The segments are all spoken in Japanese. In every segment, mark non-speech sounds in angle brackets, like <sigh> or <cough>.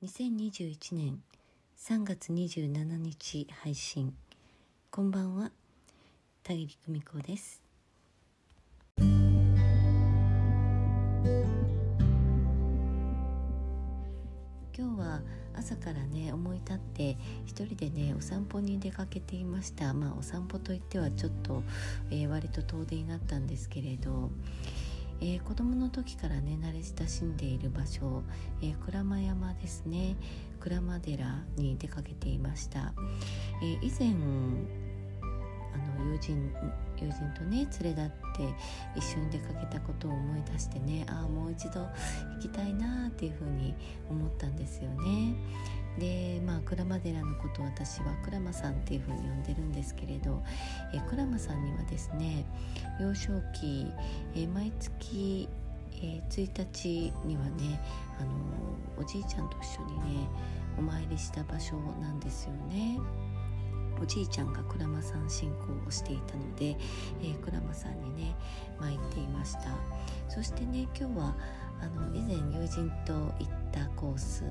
2021年3月27日配信こんばんは。田切久美子です。今日は朝からね思い立って一人でねお散歩に出かけていました。まあお散歩といってはちょっと、えー、割と遠出になったんですけれどえー、子供の時からね慣れ親しんでいる場所、えー、鞍馬山ですね鞍馬寺に出かけていました、えー、以前あの友人友人とね連れ立って一緒に出かけたことを思い出してねああもう一度行きたいなっていうふうに思ったんですよね。でまあ鞍馬寺のことを私は鞍馬さんっていうふうに呼んでるんですけれど、鞍馬さんにはですね幼少期、え毎月、え1日にはねあのおじいちゃんと一緒にねお参りした場所なんですよね。おじいちゃんが鞍馬さん信仰をしていたので、えー、鞍馬さんにね参っていましたそしてね今日はあの以前友人と行ったコース、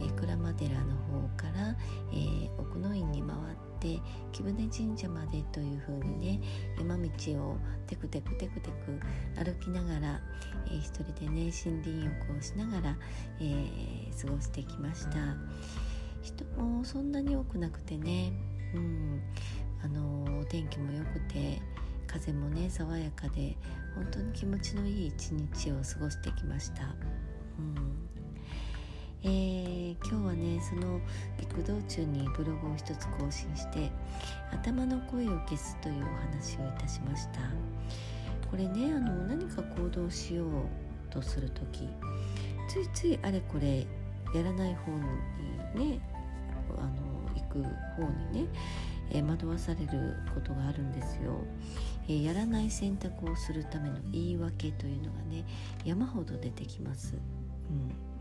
えー、鞍馬寺の方から、えー、奥の院に回って貴船神社までというふうにね山道をテクテクテクテク歩きながら、えー、一人でね森林浴をしながら、えー、過ごしてきました人もそんなに多くなくてねうんあのお天気も良くて風もね爽やかで本当に気持ちのいい一日を過ごしてきました。えー、今日はねその行く道中にブログを一つ更新して頭の声を消すというお話をいたしました。これねあの何か行動しようとする時ついついあれこれやらない方にねあの行く方にね、えー、惑わされることがあるんですよ、えー、やらない選択をするための言い訳というのがね山ほど出てきます、うん。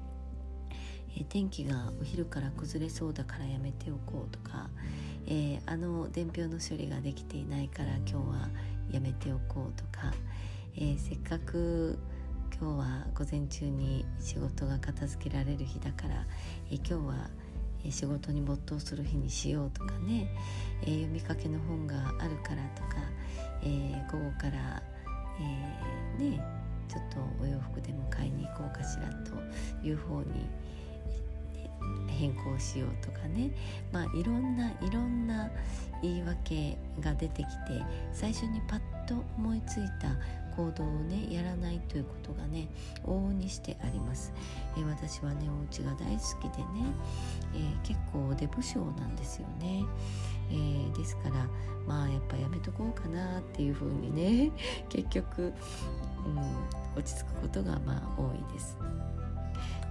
え、天気がお昼から崩れそうだからやめておこうとか、えあの伝票の処理ができていないから今日はやめておこうとか、えせっかく今日は午前中に仕事が片付けられる日だから、え今日は仕事に没頭する日にしようとかね、え、読みかけの本があるからとか、え、午後から、え、ねちょっとお洋服でも買いに行こうかしらという方に変更しようとかね。まあいろんないろんな言い訳が出てきて最初にパッと思いついた行動をねやらないということがね往々にしてあります、えー、私はねお家が大好きでね、えー、結構デブ症なんですよね、えー、ですからまあやっぱやめとこうかなっていうふうにね結局、うん、落ち着くことがまあ多いです。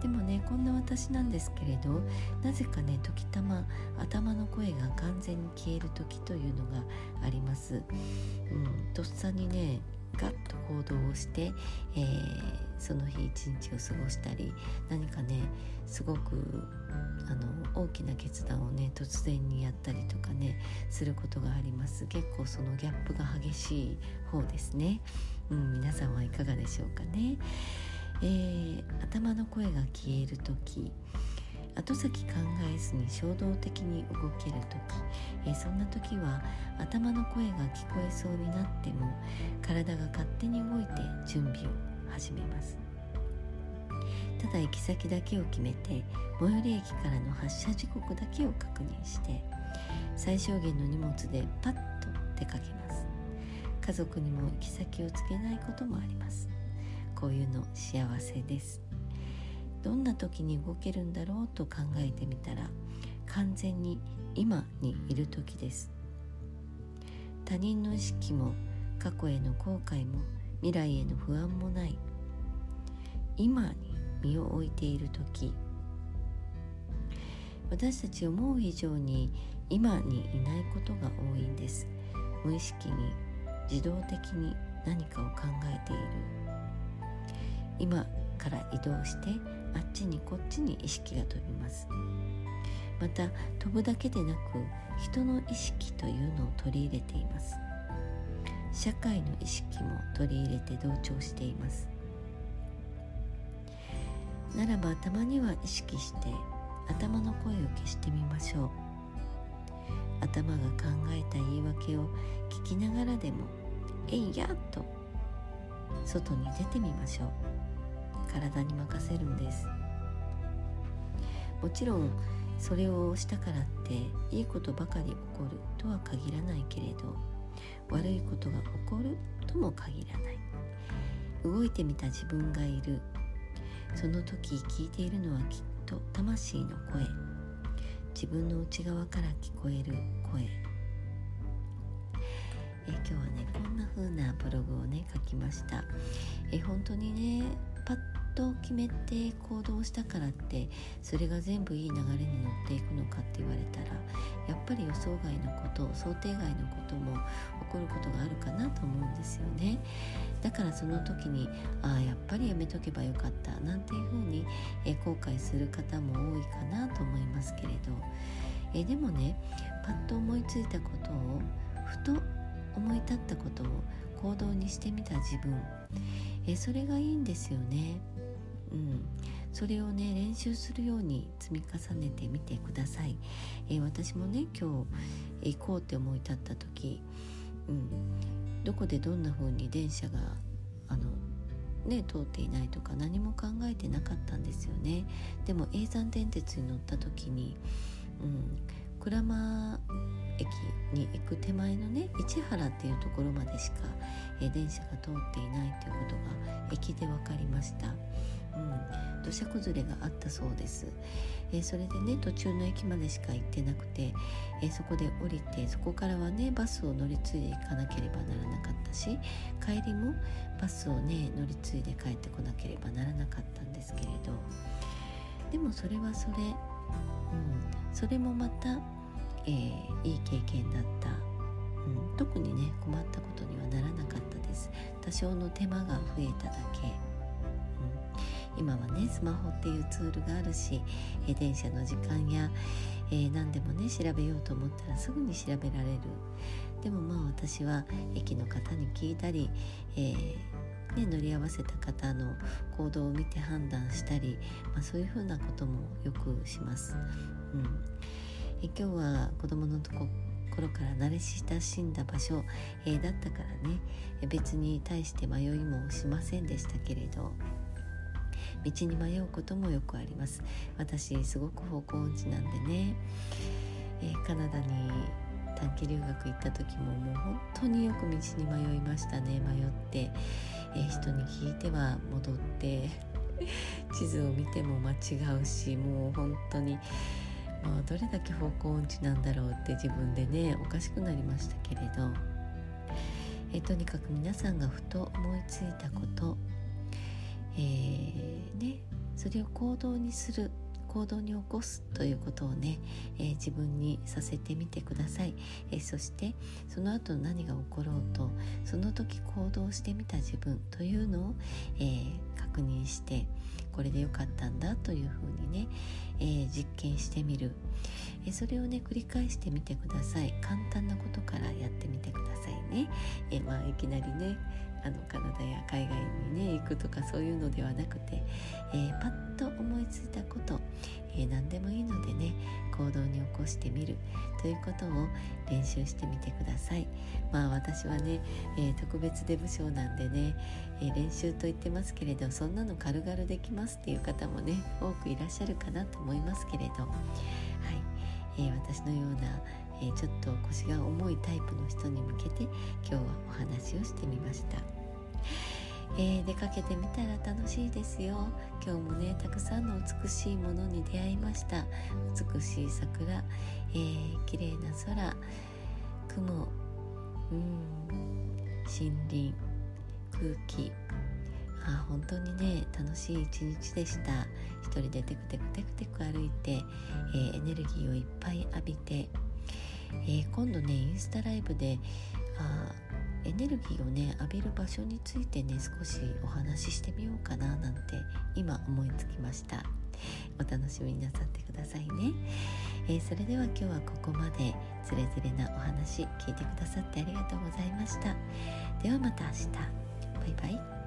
でもねこんな私なんですけれどなぜかね時たま頭の声が完全に消える時というのがあります、うん、とっさにねガッと行動をして、えー、その日一日を過ごしたり何かねすごくあの大きな決断をね突然にやったりとかねすることがあります。結構そのギャップが激しい方ですね、うん、皆さんはいかがでしょうかね、えー、頭の声が消える時後先考えずに衝動的に動ける時、えー、そんな時は頭の声が聞こえそうになっても体が勝手に動いて準備を始めます。ただ行き先だけを決めて最寄り駅からの発車時刻だけを確認して最小限の荷物でパッと出かけます。家族にも行き先をつけないこともあります。こういうの幸せです。どんな時に動けるんだろうと考えてみたら完全に今にいる時です。他人の意識も過去への後悔も未来への不安もない。今に身を置いている時。私たち思う以上に今にいないことが多いんです。無意識に自動的に何かを考えている。今から移動してあっちにこっちに意識が飛びます。また飛ぶだけでなく人の意識というのを取り入れています。社会の意識も取り入れて同調しています。ならばたまには意識して頭の声を消してみましょう。頭が考えた言い訳を聞きながらでも「えいや!」と外に出てみましょう。体に任せるんです。もちろんそれをしたからっていいことばかり起こるとは限らないけれど悪いことが起こるとも限らない。動いてみた自分がいる。その時聞いているのはきっと魂の声。自分の内側から聞こえる声。え今日はねこんな風なブログをね書きました。え本当にねパッと決めて行動したからってそれが全部いい流れに乗っていくのかって言われたらやっぱり予想外のこと想定外のことも起こることがあるかなと思うんですよね。だからその時にああやっぱりやめとけばよかったなんていうふうに、え後悔する方も多いかなと思いますけれど。えでもねパッと思いついたことをふと思い立ったことを行動にしてみた自分。えそれがいいんですよね。うん、それをね練習するように積み重ねてみてください、えー、私もね今日行こうって思い立った時、うん、どこでどんな風に電車があのね通っていないとか何も考えてなかったんですよね。でも叡山電鉄に乗った時に、うん、鞍馬駅に行く手前のね市原っていうところまでしか、え、電車が通っていないということが駅で分かりました。うん、土砂崩れがあったそうです、えー、それでね途中の駅までしか行ってなくて、えー、そこで降りてそこからはねバスを乗り継いでいかなければならなかったし帰りもバスをね乗り継いで帰ってこなければならなかったんですけれど。でもそれはそれ、うん、それもまた、えー、いい経験だった、うん、特にね困ったことにはならなかったです。多少の手間が増えただけ。今はねスマホっていうツールがあるし、え電車の時間や、えー、何でもね調べようと思ったらすぐに調べられる。でもまあ私は駅の方に聞いたり、えーね、乗り合わせた方の行動を見て判断したり、まあ、そういうふうなこともよくします。うん、え今日は子供のとこ頃から慣れ親しんだ場所、えー、だったからね別に対して迷いもしませんでしたけれど。道に迷うこともよくあります。私すごく方向音痴なんでね、えー、カナダに短期留学行った時ももう本当によく道に迷いましたね。迷って、えー、人に聞いては戻って <laughs> 地図を見ても間違うしもう本当にまあ、どれだけ方向音痴なんだろうって自分でねおかしくなりましたけれど。えとにかく皆さんがふと思いついたことえー、ね、それを行動にする行動に起こすということをね、えー、自分にさせてみてください、えー、そしてその後何が起ころうとその時行動してみた自分というのを、えー、確認してこれで良かったんだというふうにね、え実験してみる、えそれをね繰り返してみてください。簡単なことからやってみてくださいね、えまあ、いきなりねあのカナダや海外にね行くとかそういうのではなくて、えー、パッと思いついたこと、えー、何でもいいのでね行動に起こしてみる。ということを練習してみてください。まあ私はね、えー、特別デブ賞なんでね、え練習と言ってますけれどそんなの軽々できますっていう方もね多くいらっしゃるかなと思いますけれど。はい、え私のようなえ、ちょっと腰が重いタイプの人に向けて今日はお話をしてみました。えー、出かけてみたら楽しいですよ。今日もねたくさんの美しいものに出会いました。美しい桜、えー、綺麗な空雲うん森林空気。あ本当にね楽しい一日でした。一人でテクテクテクテク歩いて、えー、エネルギーをいっぱい浴びてえー、今度ねインスタライブであエネルギーをね浴びる場所についてね少しお話ししてみようかななんて今思いつきました。お楽しみになさってくださいね、えー、それでは今日はここまでつれづれなお話聞いてくださってありがとうございました。ではまた明日。バイバイ。